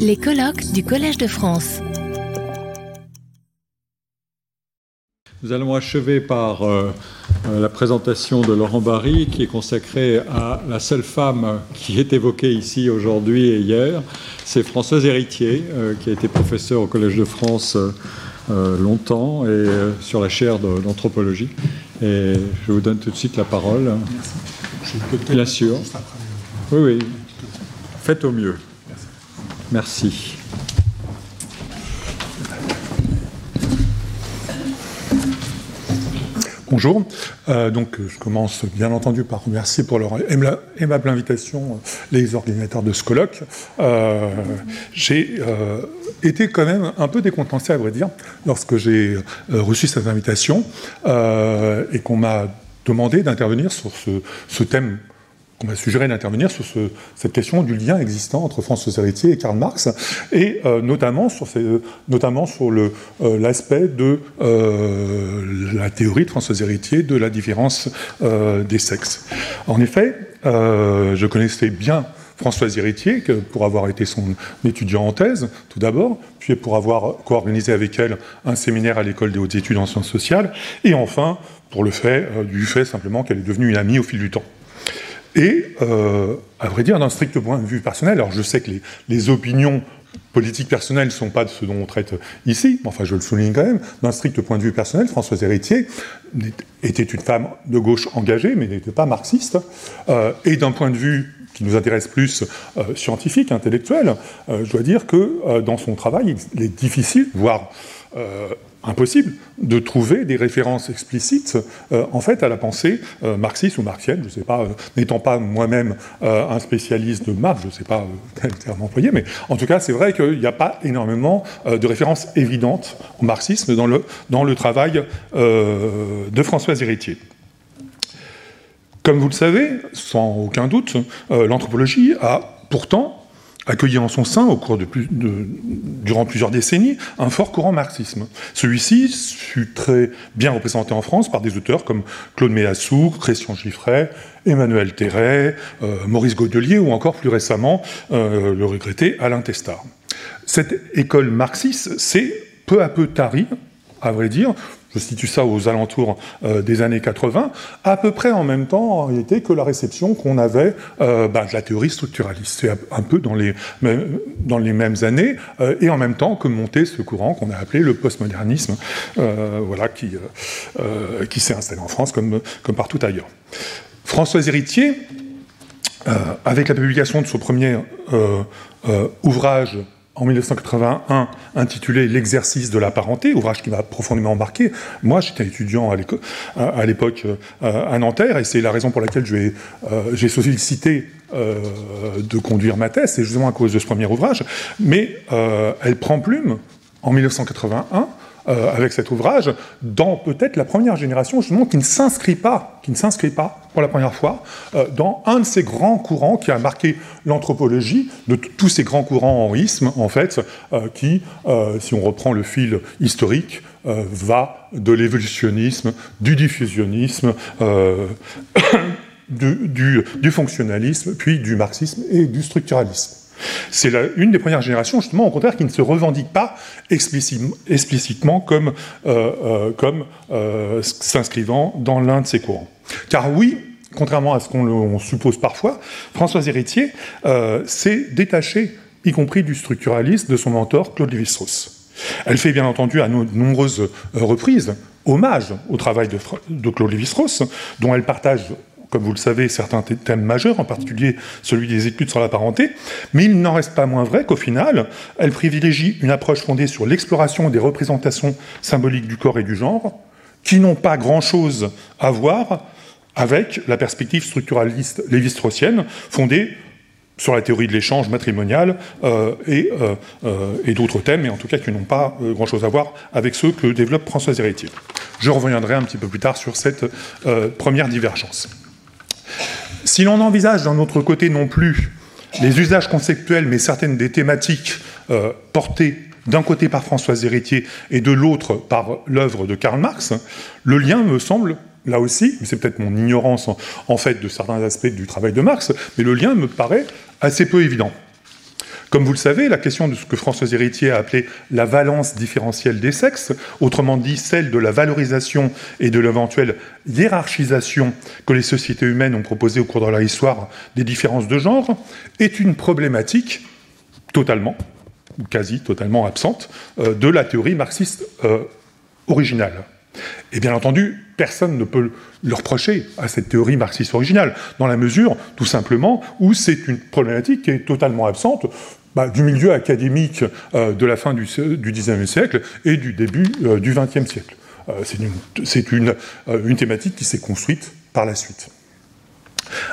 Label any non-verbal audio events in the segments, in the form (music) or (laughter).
Les colloques du Collège de France. Nous allons achever par euh, euh, la présentation de Laurent Barry, qui est consacrée à la seule femme qui est évoquée ici aujourd'hui et hier. C'est Françoise Héritier, euh, qui a été professeure au Collège de France longtemps et sur la chaire d'anthropologie. Et je vous donne tout de suite la parole. Merci. Bien sûr. Oui, oui. Faites au mieux. Merci. Bonjour. Euh, donc, je commence bien entendu par remercier pour leur aimable invitation euh, les ordinateurs de ce colloque. Euh, j'ai été quand même un peu décontenancé, à vrai dire, lorsque j'ai reçu cette invitation et qu'on m'a demandé d'intervenir sur ce thème qu'on m'a suggéré d'intervenir sur cette question du lien existant entre François Héritier et Karl Marx, et euh, notamment sur, notamment sur euh, l'aspect de euh, la théorie de François Héritier de la différence des sexes. En effet, je connaissais bien Françoise Héritier, pour avoir été son étudiant en thèse, tout d'abord, puis pour avoir co-organisé avec elle un séminaire à l'école des hautes études en sciences sociales, et enfin, pour le fait, du fait simplement qu'elle est devenue une amie au fil du temps. Et, euh, à vrai dire, d'un strict point de vue personnel, alors je sais que les, opinions politiques personnelles ne sont pas de ce dont on traite ici, mais enfin je le souligne quand même, d'un strict point de vue personnel, Françoise Héritier était une femme de gauche engagée, mais n'était pas marxiste, euh, et d'un point de vue qui nous intéresse plus euh, scientifique, intellectuel, je dois dire que dans son travail, il est difficile, voire impossible de trouver des références explicites euh, en fait à la pensée euh, marxiste ou marxienne, je ne sais pas, euh, n'étant pas moi-même un spécialiste de Marx, je ne sais pas (laughs) quel terme employer, mais en tout cas c'est vrai qu'il n'y a pas énormément de références évidentes au marxisme dans le, dans le travail de Françoise Héritier. Comme vous le savez, sans aucun doute, l'anthropologie a pourtant accueilli en son sein, au cours de, plus, de, durant plusieurs décennies, un fort courant marxisme. Celui-ci fut très bien représenté en France par des auteurs comme Claude Mélassou, Christian Giffray, Emmanuel Terret, euh, Maurice Godelier ou encore plus récemment euh, le regretté Alain Testard. Cette école marxiste s'est peu à peu tarie, à vrai dire, je situe ça aux alentours euh, des années 80, à peu près en même temps en réalité que la réception qu'on avait euh, bah, de la théorie structuraliste. C'est un peu dans les, mêmes années, euh, et en même temps que montait ce courant qu'on a appelé le postmodernisme, voilà, qui, s'est installé en France comme, comme partout ailleurs. François Héritier, avec la publication de son premier ouvrage en 1981 intitulé L'exercice de la parenté, ouvrage qui m'a profondément embarqué. Moi, j'étais étudiant à l'époque euh, à Nanterre, et c'est la raison pour laquelle j'ai euh, sollicité euh, de conduire ma thèse, c'est justement à cause de ce premier ouvrage. Mais elle prend plume en 1981 euh, avec cet ouvrage dans peut-être la première génération justement qui ne s'inscrit pas, qui ne s'inscrit pas pour la première fois euh, dans un de ces grands courants qui a marqué l'anthropologie, de tous ces grands courants en isme en fait, euh, qui, si on reprend le fil historique, va de l'évolutionnisme, du diffusionnisme. (coughs) du, du fonctionnalisme, puis du marxisme et du structuralisme. C'est une des premières générations, justement, au contraire, qui ne se revendique pas explicitement comme, euh, euh, euh, s'inscrivant dans l'un de ces courants. Car oui, contrairement à ce qu'on suppose parfois, Françoise Héritier s'est détachée, y compris du structuralisme, de son mentor Claude Lévi-Strauss. Elle fait bien entendu à de nombreuses reprises hommage au travail de, de Claude Lévi-Strauss, dont elle partage comme vous le savez, certains thèmes majeurs, en particulier celui des études sur la parenté, mais il n'en reste pas moins vrai qu'au final, elle privilégie une approche fondée sur l'exploration des représentations symboliques du corps et du genre, qui n'ont pas grand-chose à voir avec la perspective structuraliste lévi-straussienne, fondée sur la théorie de l'échange matrimonial euh, et, euh, euh, et d'autres thèmes, mais en tout cas qui n'ont pas grand-chose à voir avec ceux que développe François Héritier. Je reviendrai un petit peu plus tard sur cette première divergence. Si l'on envisage d'un autre côté non plus les usages conceptuels, mais certaines des thématiques euh, portées d'un côté par Françoise Héritier et de l'autre par l'œuvre de Karl Marx, le lien me semble, là aussi, c'est peut-être mon ignorance en, fait de certains aspects du travail de Marx, mais le lien me paraît assez peu évident. Comme vous le savez, la question de ce que François Héritier a appelé la valence différentielle des sexes, autrement dit celle de la valorisation et de l'éventuelle hiérarchisation que les sociétés humaines ont proposée au cours de leur histoire des différences de genre, est une problématique totalement, ou quasi totalement absente, euh, de la théorie marxiste euh, originale. Et bien entendu, personne ne peut le reprocher à cette théorie marxiste originale, dans la mesure, tout simplement, où c'est une problématique qui est totalement absente bah, du milieu académique euh, de la fin du, XIXe siècle et du début euh, du XXe siècle. Euh, c'est une, une, thématique qui s'est construite par la suite.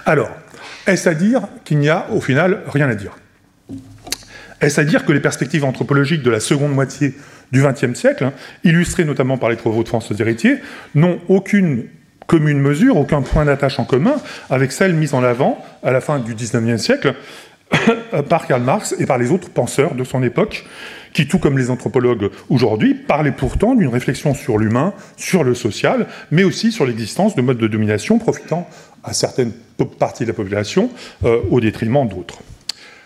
Alors, est-ce à dire qu'il n'y a au final rien à dire? Est-ce à dire que les perspectives anthropologiques de la seconde moitié du XXe siècle, hein, illustrées notamment par les travaux de François Héritier, n'ont aucune commune mesure, aucun point d'attache en commun avec celles mises en avant à la fin du XIXe siècle (coughs) par Karl Marx et par les autres penseurs de son époque, qui, tout comme les anthropologues aujourd'hui, parlaient pourtant d'une réflexion sur l'humain, sur le social, mais aussi sur l'existence de modes de domination profitant à certaines parties de la population euh, au détriment d'autres.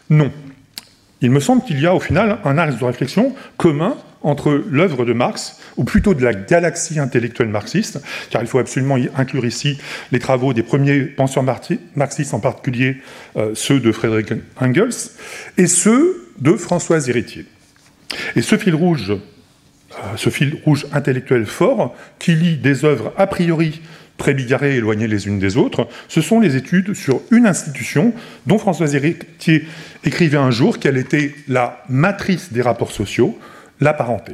Non. Il me semble qu'il y a au final un axe de réflexion commun entre l'œuvre de Marx, ou plutôt de la galaxie intellectuelle marxiste, car il faut absolument y inclure ici les travaux des premiers penseurs marxistes, en particulier euh, ceux de Frédéric Engels, et ceux de Françoise Héritier. Et ce fil rouge, euh, ce fil rouge intellectuel fort, qui lie des œuvres a priori très bigarrées et éloignées les unes des autres, ce sont les études sur une institution dont Françoise Héritier écrivait un jour qu'elle était la matrice des rapports sociaux, la parenté.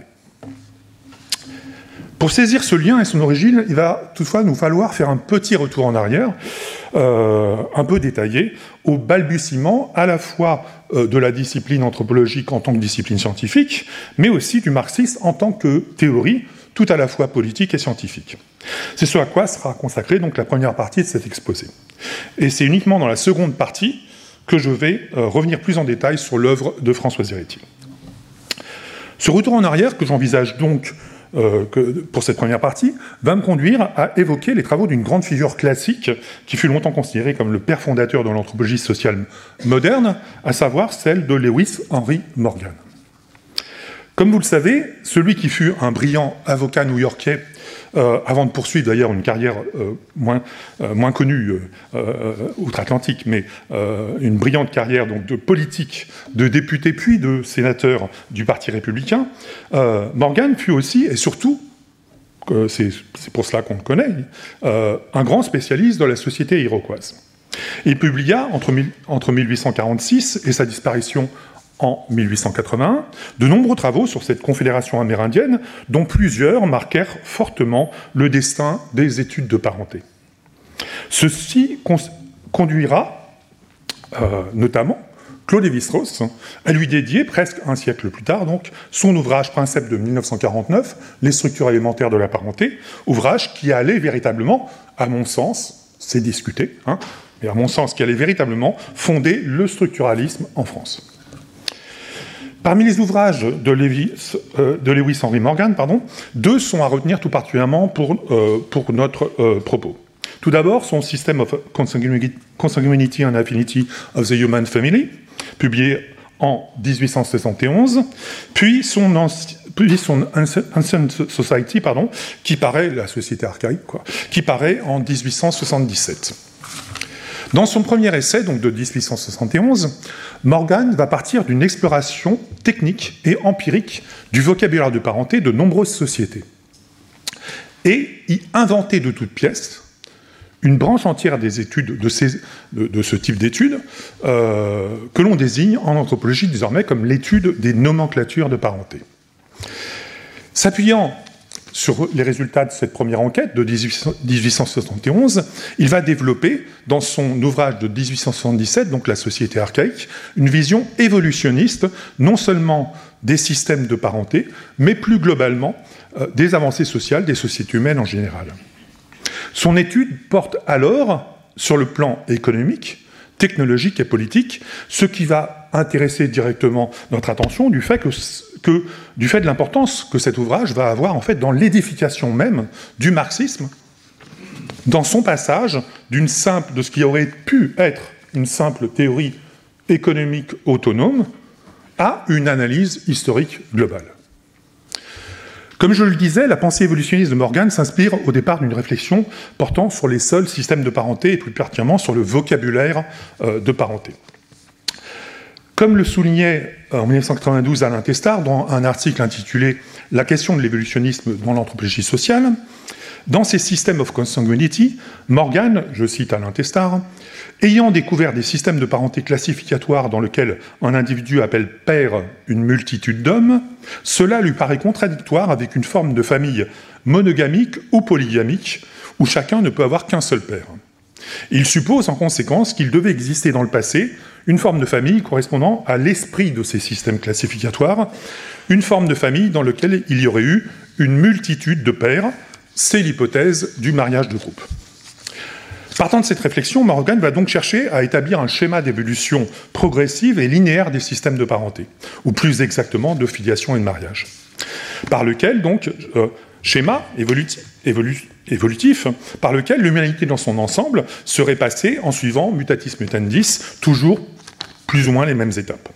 Pour saisir ce lien et son origine, il va toutefois nous falloir faire un petit retour en arrière, euh, un peu détaillé, au balbutiement à la fois euh, de la discipline anthropologique en tant que discipline scientifique, mais aussi du marxisme en tant que théorie, tout à la fois politique et scientifique. C'est ce à quoi sera consacrée donc la première partie de cet exposé. Et c'est uniquement dans la seconde partie que je vais euh, revenir plus en détail sur l'œuvre de François Héritier. Ce retour en arrière, que j'envisage donc euh, pour cette première partie, va me conduire à évoquer les travaux d'une grande figure classique qui fut longtemps considérée comme le père fondateur de l'anthropologie sociale moderne, à savoir celle de Lewis Henry Morgan. Comme vous le savez, celui qui fut un brillant avocat new-yorkais euh, avant de poursuivre d'ailleurs une carrière euh, moins, euh, moins connue outre-Atlantique, mais une brillante carrière donc, de politique, de député puis de sénateur du Parti républicain, Morgan fut aussi et surtout c'est pour cela qu'on le connaît, un grand spécialiste de la société iroquoise. Il publia entre, entre 1846 et sa disparition en 1881 de nombreux travaux sur cette confédération amérindienne, dont plusieurs marquèrent fortement le destin des études de parenté. Ceci conduira euh, notamment Claude Lévi-Strauss à lui dédier, presque un siècle plus tard, donc, son ouvrage Princeps de 1949, Les structures élémentaires de la parenté, ouvrage qui allait véritablement, à mon sens, c'est discuté, hein, mais à mon sens, qui allait véritablement fonder le structuralisme en France. Parmi les ouvrages de Lewis, euh, Henry Morgan, deux sont à retenir tout particulièrement pour, euh, notre euh, propos. Tout d'abord, son System of Consanguinity and Affinity of the Human Family, publié en 1871, puis son, Ancient Society, qui paraît, la société archaïque, qui paraît en 1877. Dans son premier essai, donc de 1871, Morgan va partir d'une exploration technique et empirique du vocabulaire de parenté de nombreuses sociétés et y inventer de toutes pièces une branche entière des études de, ce type d'études euh, que l'on désigne en anthropologie désormais comme l'étude des nomenclatures de parenté. S'appuyant sur les résultats de cette première enquête de 1871, il va développer dans son ouvrage de 1877, donc La société archaïque, une vision évolutionniste non seulement des systèmes de parenté, mais plus globalement euh, des avancées sociales des sociétés humaines en général. Son étude porte alors sur le plan économique, technologique et politique, ce qui va intéresser directement notre attention du fait de l'importance que cet ouvrage va avoir en fait dans l'édification même du marxisme, dans son passage d'une simple, de ce qui aurait pu être une simple théorie économique autonome, à une analyse historique globale. Comme je le disais, la pensée évolutionniste de Morgan s'inspire au départ d'une réflexion portant sur les seuls systèmes de parenté et plus particulièrement sur le vocabulaire euh, de parenté. Comme le soulignait euh, en 1992 Alain Testard dans un article intitulé La question de l'évolutionnisme dans l'anthropologie sociale, dans ses systèmes of consanguinity, Morgan, je cite Alain Testard, ayant découvert des systèmes de parenté classificatoires dans lesquels un individu appelle père une multitude d'hommes, cela lui paraît contradictoire avec une forme de famille monogamique ou polygamique où chacun ne peut avoir qu'un seul père. Il suppose en conséquence qu'il devait exister dans le passé une forme de famille correspondant à l'esprit de ces systèmes classificatoires, une forme de famille dans laquelle il y aurait eu une multitude de pères, c'est l'hypothèse du mariage de groupe. Partant de cette réflexion, Morgan va donc chercher à établir un schéma d'évolution progressive et linéaire des systèmes de parenté, ou plus exactement de filiation et de mariage, par lequel donc euh, schéma évolutif, par lequel l'humanité dans son ensemble serait passée en suivant mutatis mutandis, toujours plus ou moins les mêmes étapes.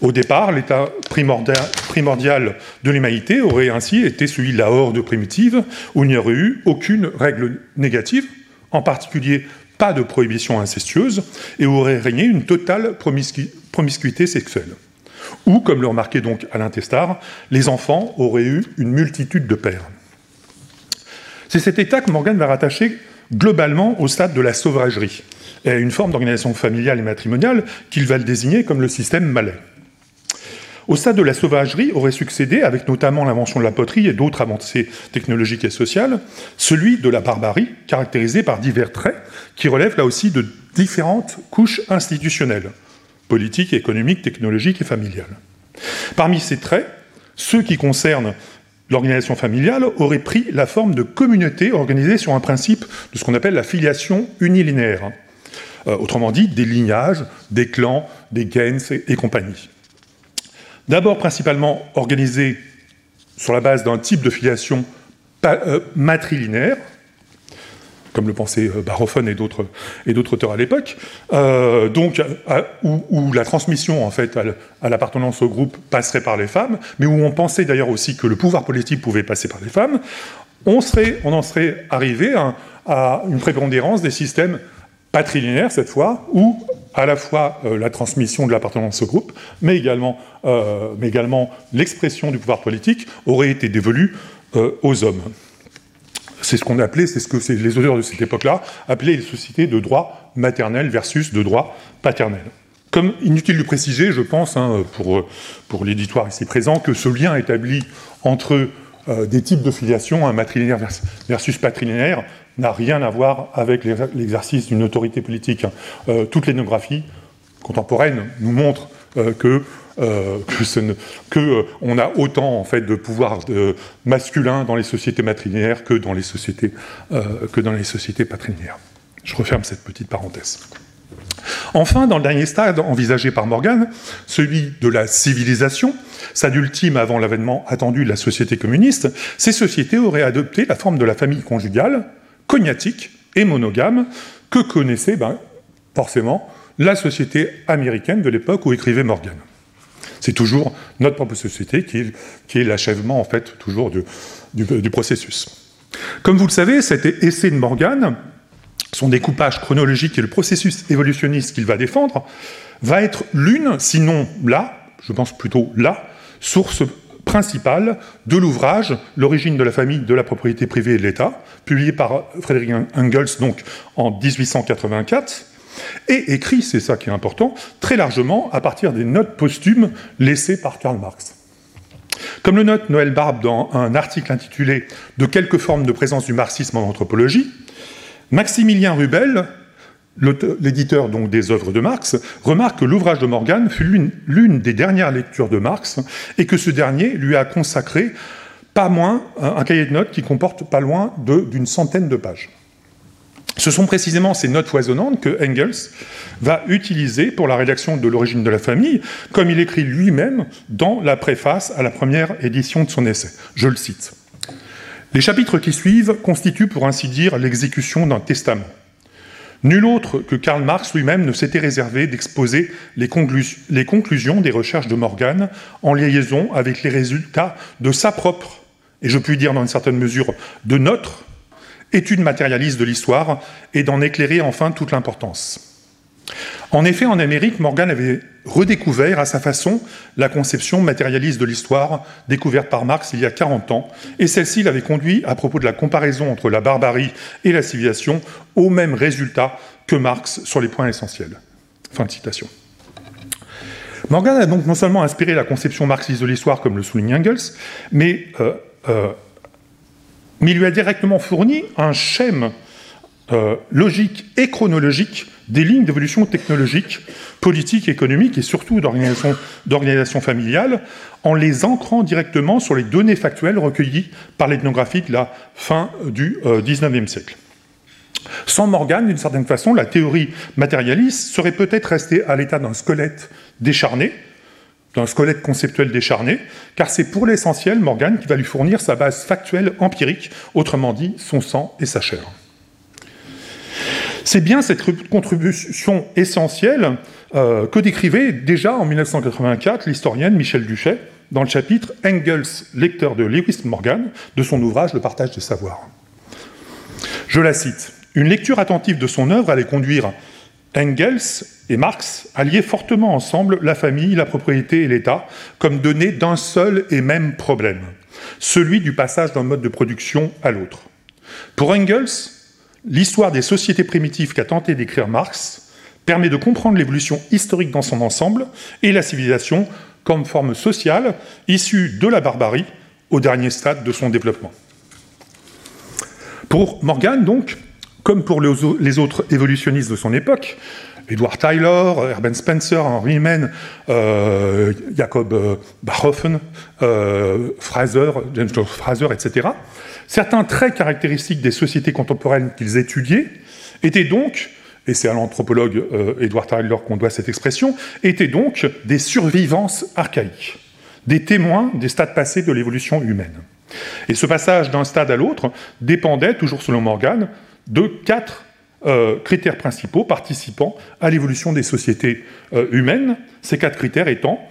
Au départ, l'état primordial de l'humanité aurait ainsi été celui de la horde primitive, où il n'y aurait eu aucune règle négative, en particulier pas de prohibition incestueuse, et où aurait régné une totale promiscuité sexuelle. Ou, comme le remarquait donc Alain Testard, les enfants auraient eu une multitude de pères. C'est cet état que Morgan va rattacher globalement au stade de la sauvagerie, une forme d'organisation familiale et matrimoniale qu'il va le désigner comme le système malais. Au stade de la sauvagerie aurait succédé, avec notamment l'invention de la poterie et d'autres avancées technologiques et sociales, celui de la barbarie, caractérisé par divers traits qui relèvent là aussi de différentes couches institutionnelles, politiques, économiques, technologiques et familiales. Parmi ces traits, ceux qui concernent l'organisation familiale auraient pris la forme de communautés organisées sur un principe de ce qu'on appelle la filiation unilinéaire, autrement dit des lignages, des clans, des gains et compagnie. D'abord principalement organisé sur la base d'un type de filiation euh, matrilinéaire, comme le pensait euh, Barophone et d'autres auteurs à l'époque, euh, où, la transmission en fait à l'appartenance au groupe passerait par les femmes, mais où on pensait d'ailleurs aussi que le pouvoir politique pouvait passer par les femmes, on, en serait arrivé à une prépondérance des systèmes patrilinéaires cette fois, où à la fois euh, la transmission de l'appartenance au groupe, mais également, euh, l'expression du pouvoir politique aurait été dévolue euh, aux hommes. C'est ce qu'on appelait, c'est ce que les auteurs de cette époque-là appelaient les sociétés de droit maternel versus de droit paternel. Comme inutile de préciser, je pense, hein, pour, pour l'éditoire ici présent, que ce lien établi entre des types de filiation, un matrilinéaire versus patrilinéaire, n'a rien à voir avec l'exercice d'une autorité politique. Euh, toute l'énographie contemporaine nous montre euh, que, euh, (laughs) que, on a autant en fait de pouvoir masculin dans les sociétés matrilinéaires que dans les sociétés que dans les sociétés. Je referme cette petite parenthèse. Enfin, dans le dernier stade envisagé par Morgan, celui de la civilisation, stade ultime avant l'avènement attendu de la société communiste, ces sociétés auraient adopté la forme de la famille conjugale, cognatique et monogame que connaissait ben, forcément la société américaine de l'époque où écrivait Morgan. C'est toujours notre propre société qui est, l'achèvement en fait toujours du, processus. Comme vous le savez, cet essai de Morgan, son découpage chronologique et le processus évolutionniste qu'il va défendre, va être l'une, sinon là, je pense plutôt là, source principale de l'ouvrage L'origine de la famille, de la propriété privée et de l'État, publié par Frédéric Engels donc en 1884, et écrit, c'est ça qui est important, très largement à partir des notes posthumes laissées par Karl Marx. Comme le note Noël Barbe dans un article intitulé De quelques formes de présence du marxisme en anthropologie, Maximilien Rubel l'éditeur donc des œuvres de Marx, remarque que l'ouvrage de Morgan fut l'une des dernières lectures de Marx et que ce dernier lui a consacré pas moins un, cahier de notes qui comporte pas loin d'une centaine de pages. Ce sont précisément ces notes foisonnantes que Engels va utiliser pour la rédaction de l'origine de la famille, comme il écrit lui-même dans la préface à la première édition de son essai. Je le cite. Les chapitres qui suivent constituent pour ainsi dire l'exécution d'un testament. Nul autre que Karl Marx lui-même ne s'était réservé d'exposer les, conclusions des recherches de Morgan en liaison avec les résultats de sa propre, et je puis dire dans une certaine mesure de notre, étude matérialiste de l'histoire et d'en éclairer enfin toute l'importance. En effet, en Amérique, Morgan avait redécouvert à sa façon la conception matérialiste de l'histoire découverte par Marx il y a 40 ans, et celle-ci l'avait conduit, à propos de la comparaison entre la barbarie et la civilisation, au même résultat que Marx sur les points essentiels. Fin de citation. Morgan a donc non seulement inspiré la conception marxiste de l'histoire, comme le souligne Engels, mais, euh, euh, il lui a directement fourni un schème euh, logique et chronologique des lignes d'évolution technologique, politique, économique et surtout d'organisation familiale, en les ancrant directement sur les données factuelles recueillies par l'ethnographie de la fin du XIXe euh, siècle. Sans Morgan, d'une certaine façon, la théorie matérialiste serait peut-être restée à l'état d'un squelette décharné, d'un squelette conceptuel décharné, car c'est pour l'essentiel Morgan qui va lui fournir sa base factuelle empirique, autrement dit son sang et sa chair. C'est bien cette contribution essentielle euh, que décrivait déjà en 1984 l'historienne Michel Duchet dans le chapitre Engels, lecteur de Lewis Morgan, de son ouvrage Le partage des savoirs. Je la cite. Une lecture attentive de son œuvre allait conduire Engels et Marx à lier fortement ensemble la famille, la propriété et l'État comme données d'un seul et même problème, celui du passage d'un mode de production à l'autre. Pour Engels, L'histoire des sociétés primitives qu'a tenté d'écrire Marx permet de comprendre l'évolution historique dans son ensemble et la civilisation comme forme sociale issue de la barbarie au dernier stade de son développement. Pour Morgan, donc, comme pour les autres évolutionnistes de son époque, Edward Tyler, Erben Spencer, Henry Mann, euh, Jacob euh, Barhofen, euh, Fraser, James Fraser, etc., Certains traits caractéristiques des sociétés contemporaines qu'ils étudiaient étaient donc, et c'est à l'anthropologue euh, Edward Tyler qu'on doit cette expression, étaient donc des survivances archaïques, des témoins des stades passés de l'évolution humaine. Et ce passage d'un stade à l'autre dépendait, toujours selon Morgan, de quatre euh, critères principaux participant à l'évolution des sociétés euh, humaines, ces quatre critères étant,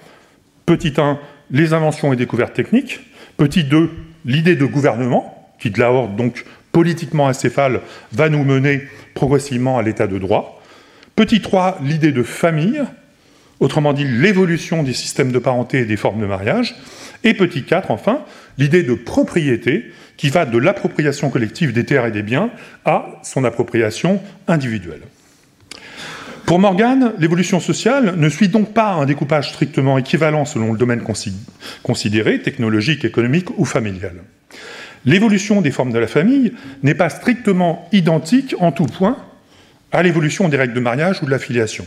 petit 1, les inventions et découvertes techniques, petit 2, l'idée de gouvernement, qui de la horde, donc politiquement acéphale, va nous mener progressivement à l'état de droit. Petit 3, l'idée de famille, autrement dit l'évolution des systèmes de parenté et des formes de mariage. Et petit 4, enfin, l'idée de propriété, qui va de l'appropriation collective des terres et des biens à son appropriation individuelle. Pour Morgan, l'évolution sociale ne suit donc pas un découpage strictement équivalent selon le domaine considéré, technologique, économique ou familial. L'évolution des formes de la famille n'est pas strictement identique en tout point à l'évolution des règles de mariage ou de la filiation.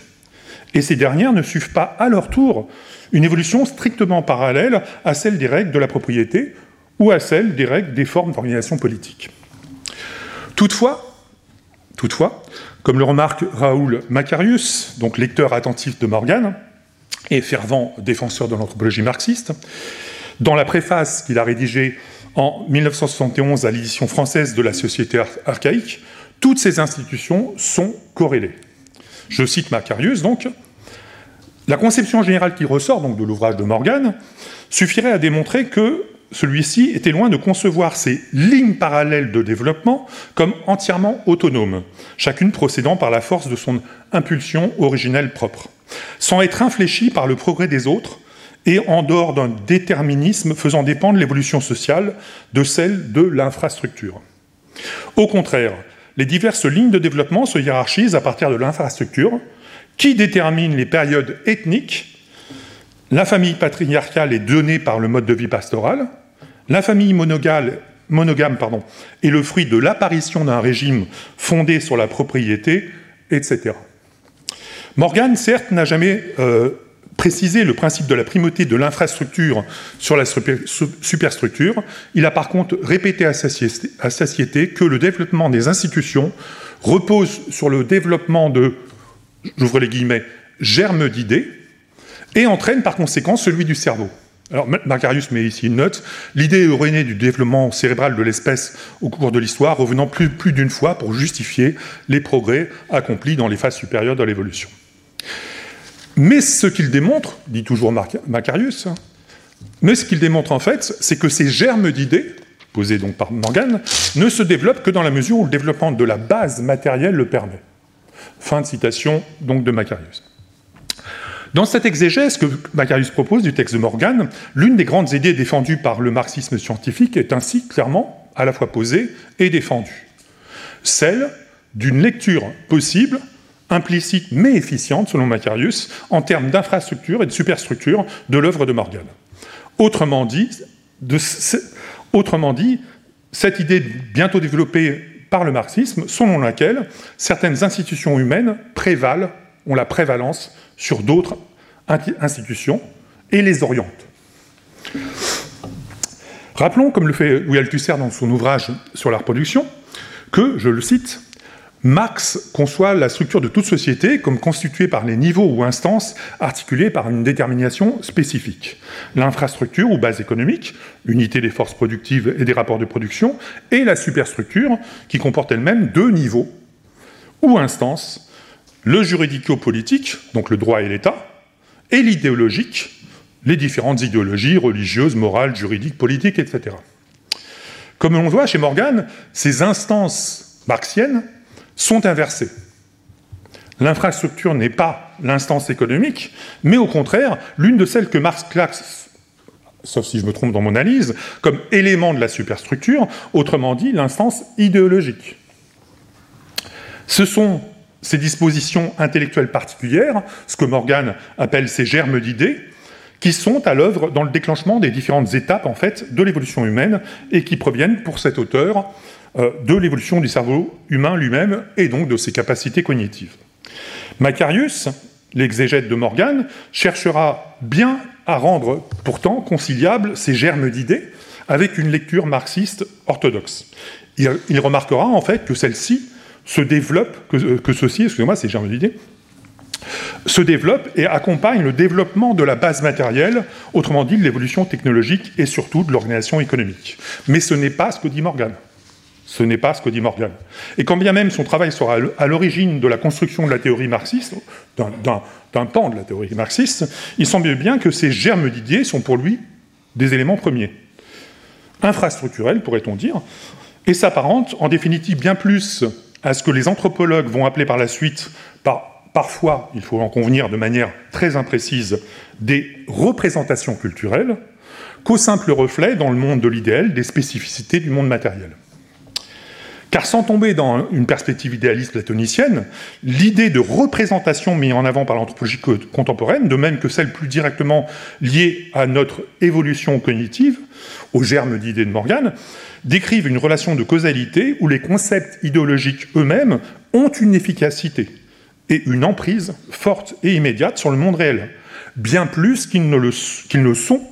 Et ces dernières ne suivent pas à leur tour une évolution strictement parallèle à celle des règles de la propriété ou à celle des règles des formes d'organisation politique. Toutefois, comme le remarque Raoul Macarius, donc lecteur attentif de Morgan et fervent défenseur de l'anthropologie marxiste, dans la préface qu'il a rédigée en 1971 à l'édition française de la Société archaïque, toutes ces institutions sont corrélées. Je cite Macarius donc. La conception générale qui ressort donc de l'ouvrage de Morgan suffirait à démontrer que celui-ci était loin de concevoir ces lignes parallèles de développement comme entièrement autonomes, chacune procédant par la force de son impulsion originelle propre, sans être infléchie par le progrès des autres et en dehors d'un déterminisme faisant dépendre l'évolution sociale de celle de l'infrastructure. Au contraire, les diverses lignes de développement se hiérarchisent à partir de l'infrastructure, qui détermine les périodes ethniques. La famille patriarcale est donnée par le mode de vie pastoral. La famille monogame est le fruit de l'apparition d'un régime fondé sur la propriété, etc. Morgan, certes, n'a jamais euh, préciser le principe de la primauté de l'infrastructure sur la superstructure, il a par contre répété à satiété que le développement des institutions repose sur le développement de, j'ouvre les guillemets, germes d'idées, et entraîne par conséquent celui du cerveau. Alors, Macarius met ici une note. L'idée aurait né du développement cérébral de l'espèce au cours de l'histoire, revenant plus, plus d'une fois pour justifier les progrès accomplis dans les phases supérieures de l'évolution. Mais ce qu'il démontre, dit toujours Macarius, mais ce qu'il démontre en fait, c'est que ces germes d'idées, posés donc par Morgan, ne se développent que dans la mesure où le développement de la base matérielle le permet. Fin de citation donc de Macarius. Dans cette exégèse que Macarius propose du texte de Morgan, l'une des grandes idées défendues par le marxisme scientifique est ainsi clairement à la fois posée et défendue. Celle d'une lecture possible, implicite mais efficiente, selon Macarius, en termes d'infrastructure et de superstructure de l'œuvre de Morgan. Autrement dit, cette idée bientôt développée par le marxisme, selon laquelle certaines institutions humaines prévalent, ont la prévalence sur d'autres institutions et les orientent. Rappelons, comme le fait Louis Althusser dans son ouvrage sur la reproduction, que, je le cite, Marx conçoit la structure de toute société comme constituée par les niveaux ou instances articulés par une détermination spécifique. L'infrastructure ou base économique, unité des forces productives et des rapports de production, et la superstructure qui comporte elle-même deux niveaux ou instances, le juridico-politique, donc le droit et l'État, et l'idéologique, les différentes idéologies religieuses, morales, juridiques, politiques, etc. Comme on voit chez Morgan, ces instances marxiennes sont inversées. L'infrastructure n'est pas l'instance économique, mais au contraire, l'une de celles que Marx classe, sauf si je me trompe dans mon analyse, comme élément de la superstructure, autrement dit, l'instance idéologique. Ce sont ces dispositions intellectuelles particulières, ce que Morgan appelle ces germes d'idées, qui sont à l'œuvre dans le déclenchement des différentes étapes en fait de l'évolution humaine et qui proviennent pour cet auteur de l'évolution du cerveau humain lui-même et donc de ses capacités cognitives. Macarius, l'exégète de Morgan, cherchera bien à rendre pourtant conciliables ces germes d'idées avec une lecture marxiste orthodoxe. Il, remarquera en fait que celle-ci se développe, que, que ceci, excusez-moi, ces germes d'idées, se développe et accompagne le développement de la base matérielle, autrement dit de l'évolution technologique et surtout de l'organisation économique. Mais ce n'est pas ce que dit Morgan. Ce n'est pas ce que dit Morgan. Et quand bien même son travail sera à l'origine de la construction de la théorie marxiste, d'un pan de la théorie marxiste, il semble bien que ces germes d'idées sont pour lui des éléments premiers. Infrastructurels, pourrait-on dire, et s'apparentent en définitive bien plus à ce que les anthropologues vont appeler par la suite, par, parfois, il faut en convenir de manière très imprécise, des représentations culturelles, qu'au simple reflet, dans le monde de l'idéal, des spécificités du monde matériel. Car sans tomber dans une perspective idéaliste platonicienne, l'idée de représentation mise en avant par l'anthropologie contemporaine, de même que celle plus directement liée à notre évolution cognitive, aux germes d'idées de Morgan, décrivent une relation de causalité où les concepts idéologiques eux-mêmes ont une efficacité et une emprise forte et immédiate sur le monde réel, bien plus qu'ils ne, le, sont.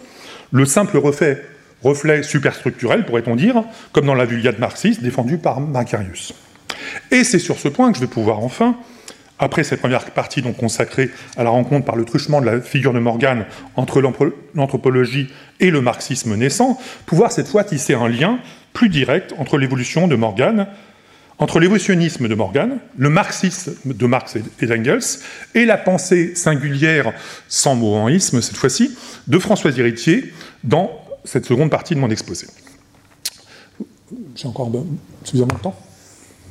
Le simple reflet reflet superstructurel, pourrait-on dire, comme dans la vulgate marxiste défendue par Macarius. Et c'est sur ce point que je vais pouvoir enfin, après cette première partie consacrée à la rencontre par le truchement de la figure de Morgan entre l'anthropologie et le marxisme naissant, pouvoir cette fois tisser un lien plus direct entre l'évolution de Morgan, entre l'évolutionnisme de Morgan, le marxisme de Marx et d'Engels, et la pensée singulière, sans mot cette fois-ci, de François Héritier dans cette seconde partie de mon exposé. J'ai encore suffisamment de temps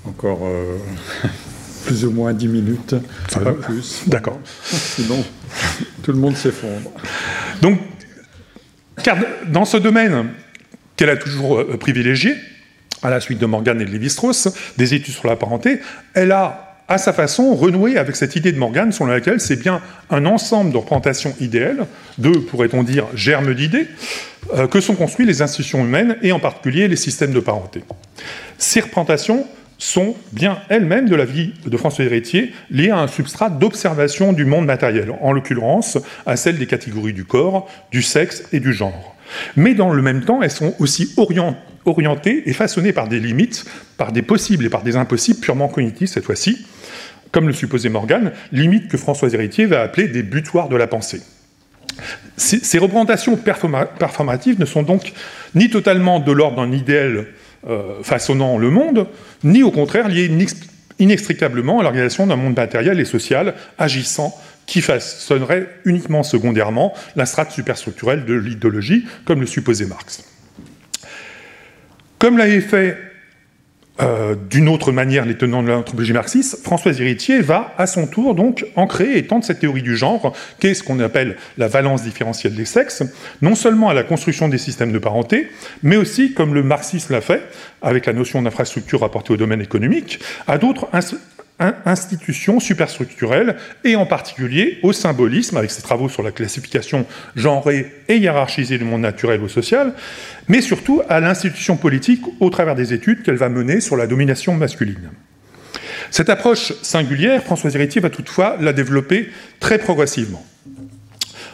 Encore euh, (laughs) plus ou moins 10 minutes, pas plus. D'accord. Sinon, tout le monde s'effondre. Donc, car dans ce domaine qu'elle a toujours euh, privilégié, à la suite de Morgan et de Lévi-Strauss, des études sur la parenté, elle a à sa façon, renouer avec cette idée de Morgan selon laquelle c'est bien un ensemble de représentations idéales, de, pourrait-on dire, germes d'idées, euh, que sont construites les institutions humaines et en particulier les systèmes de parenté. Ces représentations sont bien elles-mêmes de la vie de François Héritier liées à un substrat d'observation du monde matériel, en l'occurrence à celle des catégories du corps, du sexe et du genre. Mais dans le même temps, elles sont aussi orientées et façonnées par des limites, par des possibles et par des impossibles purement cognitifs cette fois-ci, comme le supposait Morgan, limites que François Héritier va appeler des butoirs de la pensée. Ces, représentations performatives ne sont donc ni totalement de l'ordre d'un idéal euh, façonnant le monde, ni au contraire liées inextricablement à l'organisation d'un monde matériel et social agissant qui façonnerait uniquement secondairement la strate superstructurelle de l'idéologie, comme le supposait Marx. Comme l'avait fait euh, d'une autre manière les tenants de l'anthropologie marxiste, François Héritier va à son tour donc ancrer et tendre cette théorie du genre, qu'est ce qu'on appelle la valence différentielle des sexes, non seulement à la construction des systèmes de parenté, mais aussi, comme le marxisme l'a fait, avec la notion d'infrastructure rapportée au domaine économique, à d'autres institutions superstructurelles, et en particulier au symbolisme, avec ses travaux sur la classification genrée et hiérarchisée du monde naturel ou social, mais surtout à l'institution politique au travers des études qu'elle va mener sur la domination masculine. Cette approche singulière, François Héritier va toutefois la développer très progressivement.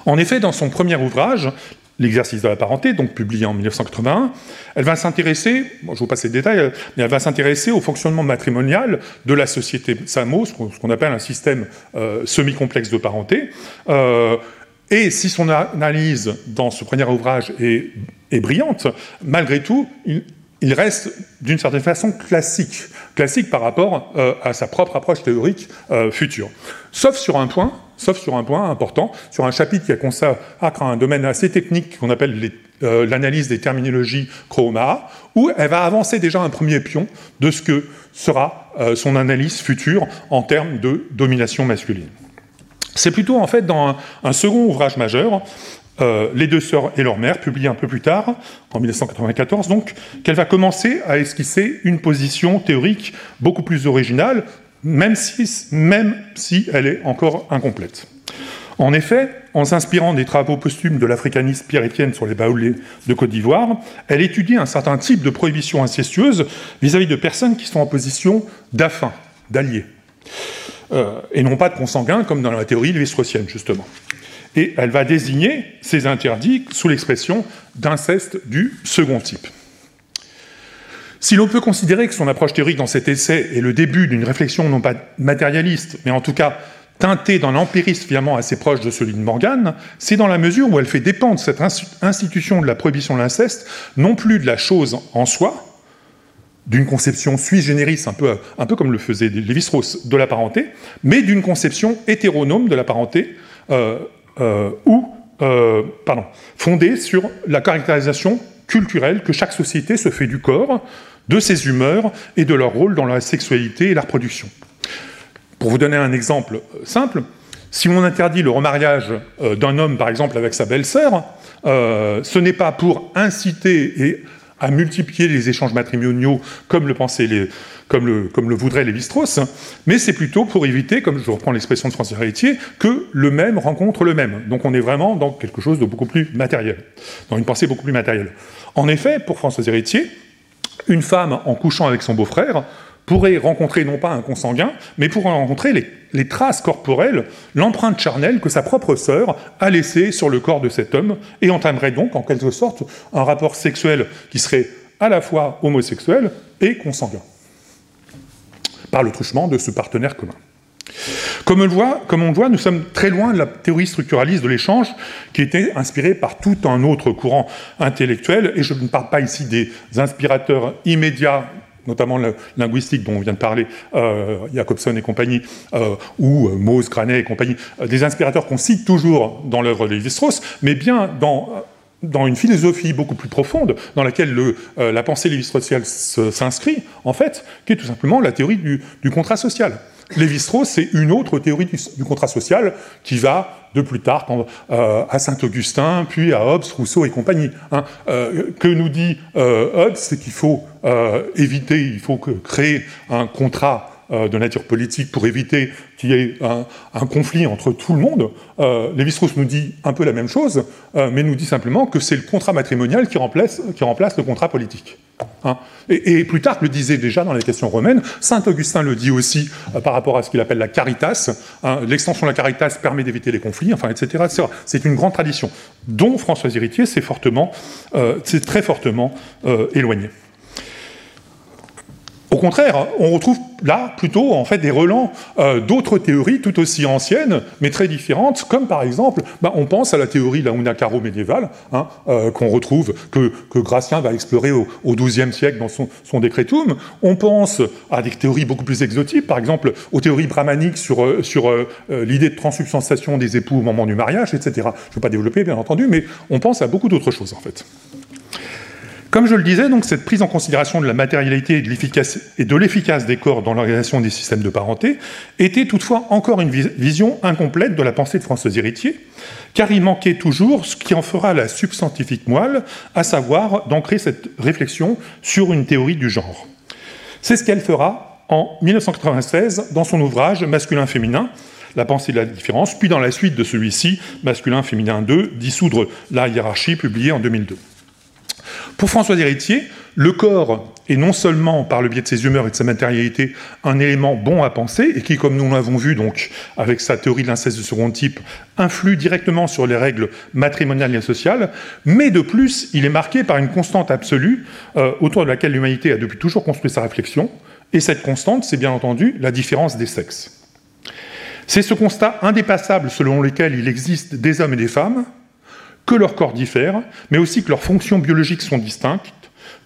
En effet, dans son premier ouvrage, L'exercice de la parenté, donc publié en 1981, elle va s'intéresser, je vous passe les détails, mais elle va s'intéresser au fonctionnement matrimonial de la société SAMO, ce qu'on appelle un système euh, semi-complexe de parenté. Euh, et si son analyse dans ce premier ouvrage est, brillante, malgré tout, il, reste d'une certaine façon classique, classique par rapport euh, à sa propre approche théorique future. Sauf sur un point, sauf sur un point important, sur un chapitre qui a consacré à un domaine assez technique qu'on appelle euh, l'analyse des terminologies chroma, où elle va avancer déjà un premier pion de ce que sera euh, son analyse future en termes de domination masculine. C'est plutôt en fait dans un, second ouvrage majeur, euh, Les deux sœurs et leur mère, publié un peu plus tard, en 1994, donc, qu'elle va commencer à esquisser une position théorique beaucoup plus originale, même si, elle est encore incomplète. En effet, en s'inspirant des travaux posthumes de l'africaniste Pierre-Étienne sur les baoulés de Côte d'Ivoire, elle étudie un certain type de prohibition incestueuse vis-à-vis de personnes qui sont en position d'affin, d'alliés, euh, et non pas de consanguins, comme dans la théorie lévi-straussienne, justement. Et elle va désigner ces interdits sous l'expression d'inceste du second type. Si l'on peut considérer que son approche théorique dans cet essai est le début d'une réflexion non pas matérialiste, mais en tout cas teintée d'un empirisme finalement assez proche de celui de Morgan, c'est dans la mesure où elle fait dépendre cette institution de la prohibition de l'inceste non plus de la chose en soi, d'une conception sui generis, un peu, comme le faisait Lévi-Strauss, de la parenté, mais d'une conception hétéronome de la parenté, euh, euh, ou, euh, fondée sur la caractérisation culturelle que chaque société se fait du corps, de ses humeurs et de leur rôle dans la sexualité et la reproduction. Pour vous donner un exemple simple, si on interdit le remariage euh, d'un homme, par exemple, avec sa belle-sœur, euh, ce n'est pas pour inciter et à multiplier les échanges matrimoniaux comme le pensaient les, comme le, comme le voudraient les strauss mais c'est plutôt pour éviter, comme je reprends l'expression de François Héritier, que le même rencontre le même. Donc on est vraiment dans quelque chose de beaucoup plus matériel, dans une pensée beaucoup plus matérielle. En effet, pour François Héritier, une femme en couchant avec son beau-frère pourrait rencontrer non pas un consanguin, mais pourrait rencontrer les, traces corporelles, l'empreinte charnelle que sa propre sœur a laissée sur le corps de cet homme, et entamerait donc en quelque sorte un rapport sexuel qui serait à la fois homosexuel et consanguin, par le truchement de ce partenaire commun. Comme on, le voit, nous sommes très loin de la théorie structuraliste de l'échange qui était inspirée par tout un autre courant intellectuel, et je ne parle pas ici des inspirateurs immédiats notamment le linguistique dont on vient de parler, euh, Jacobson et compagnie, euh, ou euh, Mose, Granet et compagnie, euh, des inspirateurs qu'on cite toujours dans l'œuvre de Lévi-Strauss, mais bien dans, une philosophie beaucoup plus profonde, dans laquelle le, la pensée lévi-straussienne s'inscrit, en fait, qui est tout simplement la théorie du contrat social. Lévi-Strauss, c'est une autre théorie du, contrat social qui va de plus tard euh, à Saint-Augustin, puis à Hobbes, Rousseau et compagnie. Hein. Euh, que nous dit euh, Hobbes, c'est qu'il faut éviter, il faut créer un contrat de nature politique pour éviter qu'il y ait un, conflit entre tout le monde. Lévi-Strauss nous dit un peu la même chose, mais nous dit simplement que c'est le contrat matrimonial qui remplace, qui remplace le contrat politique. Hein. Et, plus tard, le disait déjà dans les questions romaines, Saint Augustin le dit aussi euh, par rapport à ce qu'il appelle la caritas. Hein. L'extension de la caritas permet d'éviter les conflits, enfin, etc. C'est une grande tradition dont François Héritier s'est fortement, euh, très fortement euh, éloigné. Au contraire, on retrouve là plutôt en fait des relents euh, d'autres théories tout aussi anciennes, mais très différentes, comme par exemple, bah, on pense à la théorie de la Unacaro médiévale, hein, euh, qu'on retrouve, que, que, Gratien va explorer au, XIIe siècle dans son, son Decretum. On pense à des théories beaucoup plus exotiques, par exemple aux théories brahmaniques sur, euh, sur l'idée de transsubstantiation des époux au moment du mariage, etc. Je ne vais pas développer, bien entendu, mais on pense à beaucoup d'autres choses en fait. Comme je le disais, cette prise en considération de la matérialité et de l'efficace des corps dans l'organisation des systèmes de parenté était toutefois encore une vision incomplète de la pensée de François Héritier, car il manquait toujours ce qui en fera la substantifique moelle, à savoir d'ancrer cette réflexion sur une théorie du genre. C'est ce qu'elle fera en 1996 dans son ouvrage Masculin-féminin, la pensée de la différence, puis dans la suite de celui-ci, Masculin-féminin 2, dissoudre la hiérarchie, publié en 2002. Pour François Héritier, le corps est non seulement, par le biais de ses humeurs et de sa matérialité, un élément bon à penser, et qui, comme nous l'avons vu donc avec sa théorie de l'inceste de second type, influe directement sur les règles matrimoniales et sociales, mais de plus, il est marqué par une constante absolue euh, autour de laquelle l'humanité a depuis toujours construit sa réflexion, et cette constante, c'est bien entendu la différence des sexes. C'est ce constat indépassable selon lequel il existe des hommes et des femmes, que leurs corps diffèrent, mais aussi que leurs fonctions biologiques sont distinctes,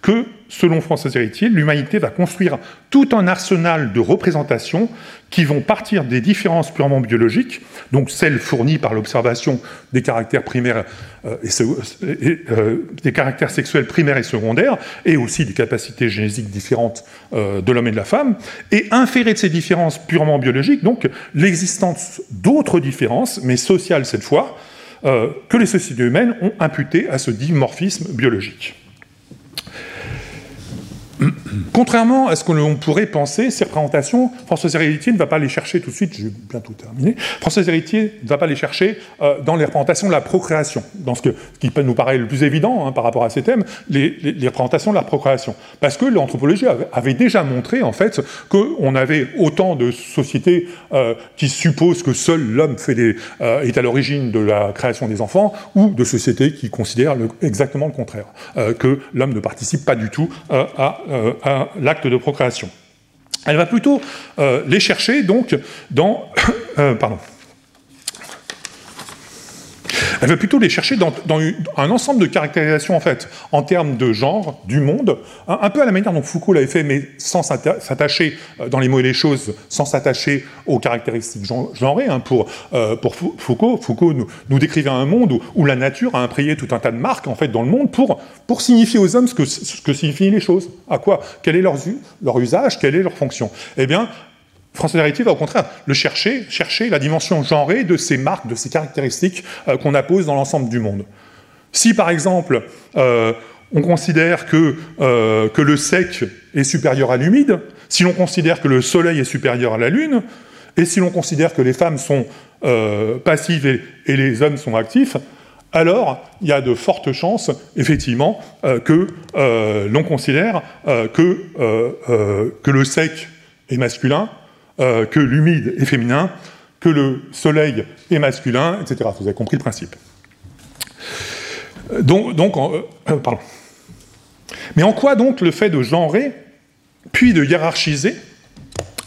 que, selon François Héritier, l'humanité va construire tout un arsenal de représentations qui vont partir des différences purement biologiques, donc celles fournies par l'observation des caractères primaires euh, et, euh, sexuels primaires et secondaires, et aussi des capacités génétiques différentes euh, de l'homme et de la femme, et inférer de ces différences purement biologiques, donc l'existence d'autres différences, mais sociales cette fois, euh, que les sociétés humaines ont imputé à ce dimorphisme biologique. Contrairement à ce que l'on pourrait penser, ces représentations, François Héritier ne va pas les chercher tout de suite, je vais bientôt terminer, François Héritier ne va pas les chercher euh, dans les représentations de la procréation, dans ce, qui peut nous paraît le plus évident hein, par rapport à ces thèmes, les, représentations de la procréation. Parce que l'anthropologie avait, déjà montré, en fait, qu'on avait autant de sociétés euh, qui supposent que seul l'homme euh, est à l'origine de la création des enfants, ou de sociétés qui considèrent exactement le contraire, que l'homme ne participe pas du tout à l'acte de procréation. Elle va plutôt euh, les chercher donc dans, (coughs) euh, pardon, elle veut plutôt les chercher dans, un ensemble de caractérisations, en fait, en termes de genre, du monde, un, peu à la manière dont Foucault l'avait fait, mais sans s'attacher, euh, dans les mots et les choses, sans s'attacher aux caractéristiques genrées. Hein, pour, euh, Foucault, Foucault nous, décrivait un monde où, la nature a imprégné tout un tas de marques, en fait, dans le monde, pour, signifier aux hommes ce que, ce que signifient les choses. À quoi? Quel est leur, leur usage? Quelle est leur fonction? Eh bien, François Héritier va au contraire le chercher, chercher la dimension genrée de ces marques, de ces caractéristiques euh, qu'on appose dans l'ensemble du monde. Si par exemple euh, on considère que, euh, que le sec est supérieur à l'humide, si l'on considère que le soleil est supérieur à la lune, et si l'on considère que les femmes sont passives et, les hommes sont actifs, alors il y a de fortes chances, effectivement, que l'on considère que le sec est masculin euh, que l'humide est féminin, que le soleil est masculin, etc. Vous avez compris le principe. Euh, euh. Mais en quoi donc le fait de genrer, puis de hiérarchiser,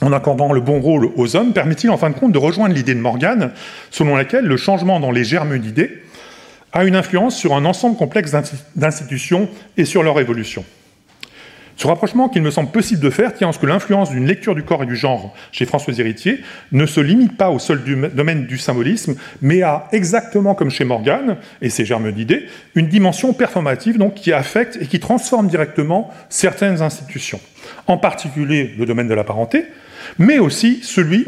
en accordant le bon rôle aux hommes, permet-il en fin de compte de rejoindre l'idée de Morgane, selon laquelle le changement dans les germes d'idées a une influence sur un ensemble complexe d'institutions et sur leur évolution? Ce rapprochement qu'il me semble possible de faire tient à ce que l'influence d'une lecture du corps et du genre chez François Héritier ne se limite pas au seul domaine du symbolisme, mais a, exactement comme chez Morgan et ses germes d'idées, une dimension performative donc, qui affecte et qui transforme directement certaines institutions, en particulier le domaine de la parenté, mais aussi celui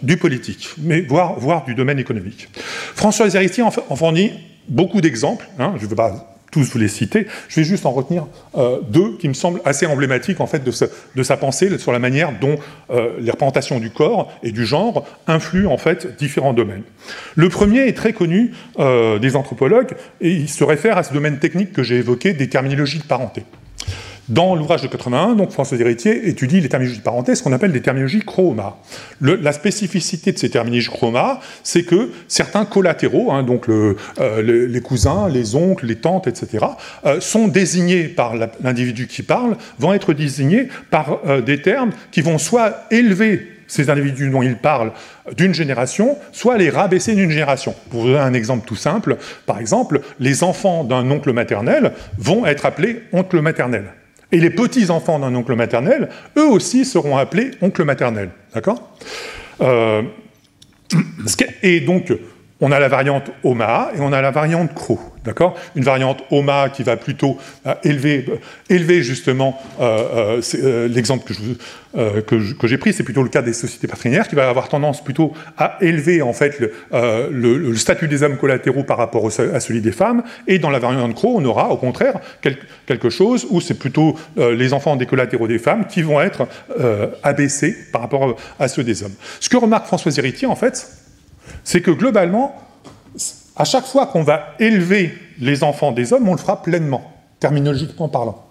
du politique, mais voire, du domaine économique. François Héritier en fournit beaucoup d'exemples, hein, je ne veux pas tous vous les citer. Je vais juste en retenir euh, deux qui me semblent assez emblématiques en fait de, sa pensée sur la manière dont euh, les représentations du corps et du genre influent en fait différents domaines. Le premier est très connu euh, des anthropologues et il se réfère à ce domaine technique que j'ai évoqué des terminologies de parenté. Dans l'ouvrage de 81, donc François Héritier étudie les terminologies de parenté, ce qu'on appelle des terminologies chroma. la spécificité de ces terminologies chroma, c'est que certains collatéraux, hein, donc euh, les, cousins, les oncles, les tantes, etc., euh, sont désignés par l'individu qui parle, vont être désignés par euh, des termes qui vont soit élever ces individus dont il parle d'une génération, soit les rabaisser d'une génération. Pour vous donner un exemple tout simple, par exemple, les enfants d'un oncle maternel vont être appelés oncle maternel. Et les petits-enfants d'un oncle maternel, eux aussi seront appelés oncle maternel. D'accord? Euh, Et donc, on a la variante Oma et on a la variante Cro. D'accord? Une variante OMA qui va plutôt euh, élever, euh, élever, justement, euh, l'exemple que, j'ai pris, c'est plutôt le cas des sociétés patrinaires, qui va avoir tendance plutôt à élever en fait le, statut des hommes collatéraux par rapport à celui des femmes. Et dans la variante Crow, on aura au contraire quelque chose où c'est plutôt les enfants des collatéraux des femmes qui vont être abaissés par rapport à ceux des hommes. Ce que remarque François Héritier, en fait, c'est que globalement, à chaque fois qu'on va élever les enfants des hommes, on le fera pleinement, terminologiquement parlant.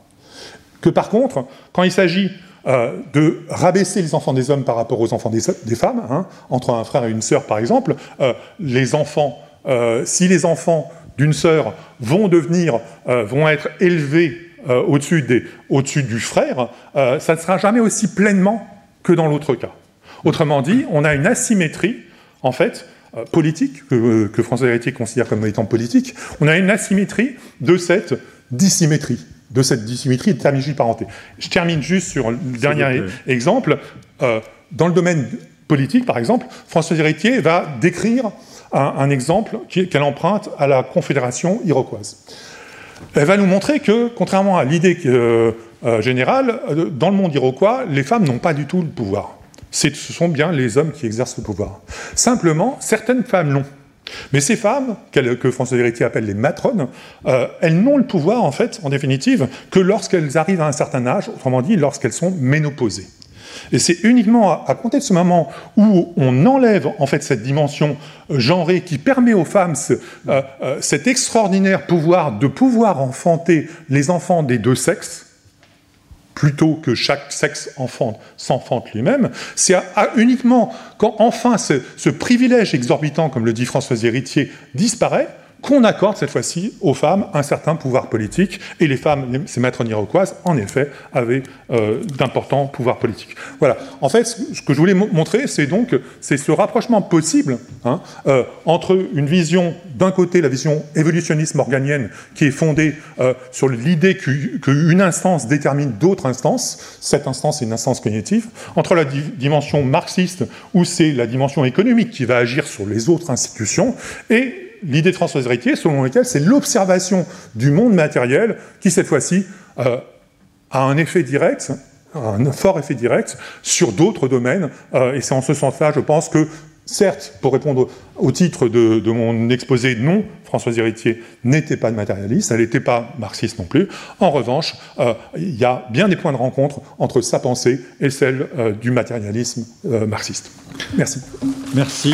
Que par contre, quand il s'agit euh, de rabaisser les enfants des hommes par rapport aux enfants des, femmes, hein, entre un frère et une sœur par exemple, euh, les enfants, euh, si les enfants d'une sœur vont devenir, vont être élevés au-dessus, du frère, ça ne sera jamais aussi pleinement que dans l'autre cas. Autrement dit, on a une asymétrie, en fait, euh, politique, que, que François Héritier considère comme étant politique, on a une asymétrie de cette dissymétrie, de cette dissymétrie de terminologie de parenté. Je termine juste sur le dernier exemple. Euh, dans le domaine politique, par exemple, François Héritier va décrire un, exemple qu'elle emprunte à la Confédération iroquoise. Elle va nous montrer que, contrairement à l'idée euh, générale, dans le monde iroquois, les femmes n'ont pas du tout le pouvoir ce sont bien les hommes qui exercent le pouvoir. Simplement, certaines femmes l'ont. Mais ces femmes, que François Héritier appelle les matrones, euh, elles n'ont le pouvoir, en fait, en définitive, que lorsqu'elles arrivent à un certain âge, autrement dit, lorsqu'elles sont ménopausées. Et c'est uniquement à, compter de ce moment où on enlève en fait cette dimension genrée qui permet aux femmes euh, euh, cet extraordinaire pouvoir de pouvoir enfanter les enfants des deux sexes, plutôt que chaque sexe enfant s'enfante lui-même, c'est uniquement quand enfin ce, privilège exorbitant, comme le dit François Héritier, disparaît, qu'on accorde cette fois-ci aux femmes un certain pouvoir politique, et les femmes, ces maîtres iroquoises, en effet, avaient euh, d'importants pouvoirs politiques. Voilà. En fait, ce que je voulais montrer, c'est donc c'est ce rapprochement possible hein, euh, entre une vision, d'un côté, la vision évolutionniste morganienne, qui est fondée euh, sur l'idée qu'une instance détermine d'autres instances, cette instance est une instance cognitive, entre la dimension marxiste, où c'est la dimension économique qui va agir sur les autres institutions, et l'idée François Héritier, selon laquelle c'est l'observation du monde matériel qui, cette fois-ci, euh, a un effet direct, un fort effet direct sur d'autres domaines. Euh, et c'est en ce sens-là, je pense que, certes, pour répondre au titre de, mon exposé, non, François Héritier n'était pas matérialiste, elle n'était pas marxiste non plus. En revanche, euh, il y a bien des points de rencontre entre sa pensée et celle du matérialisme marxiste. Merci. Merci.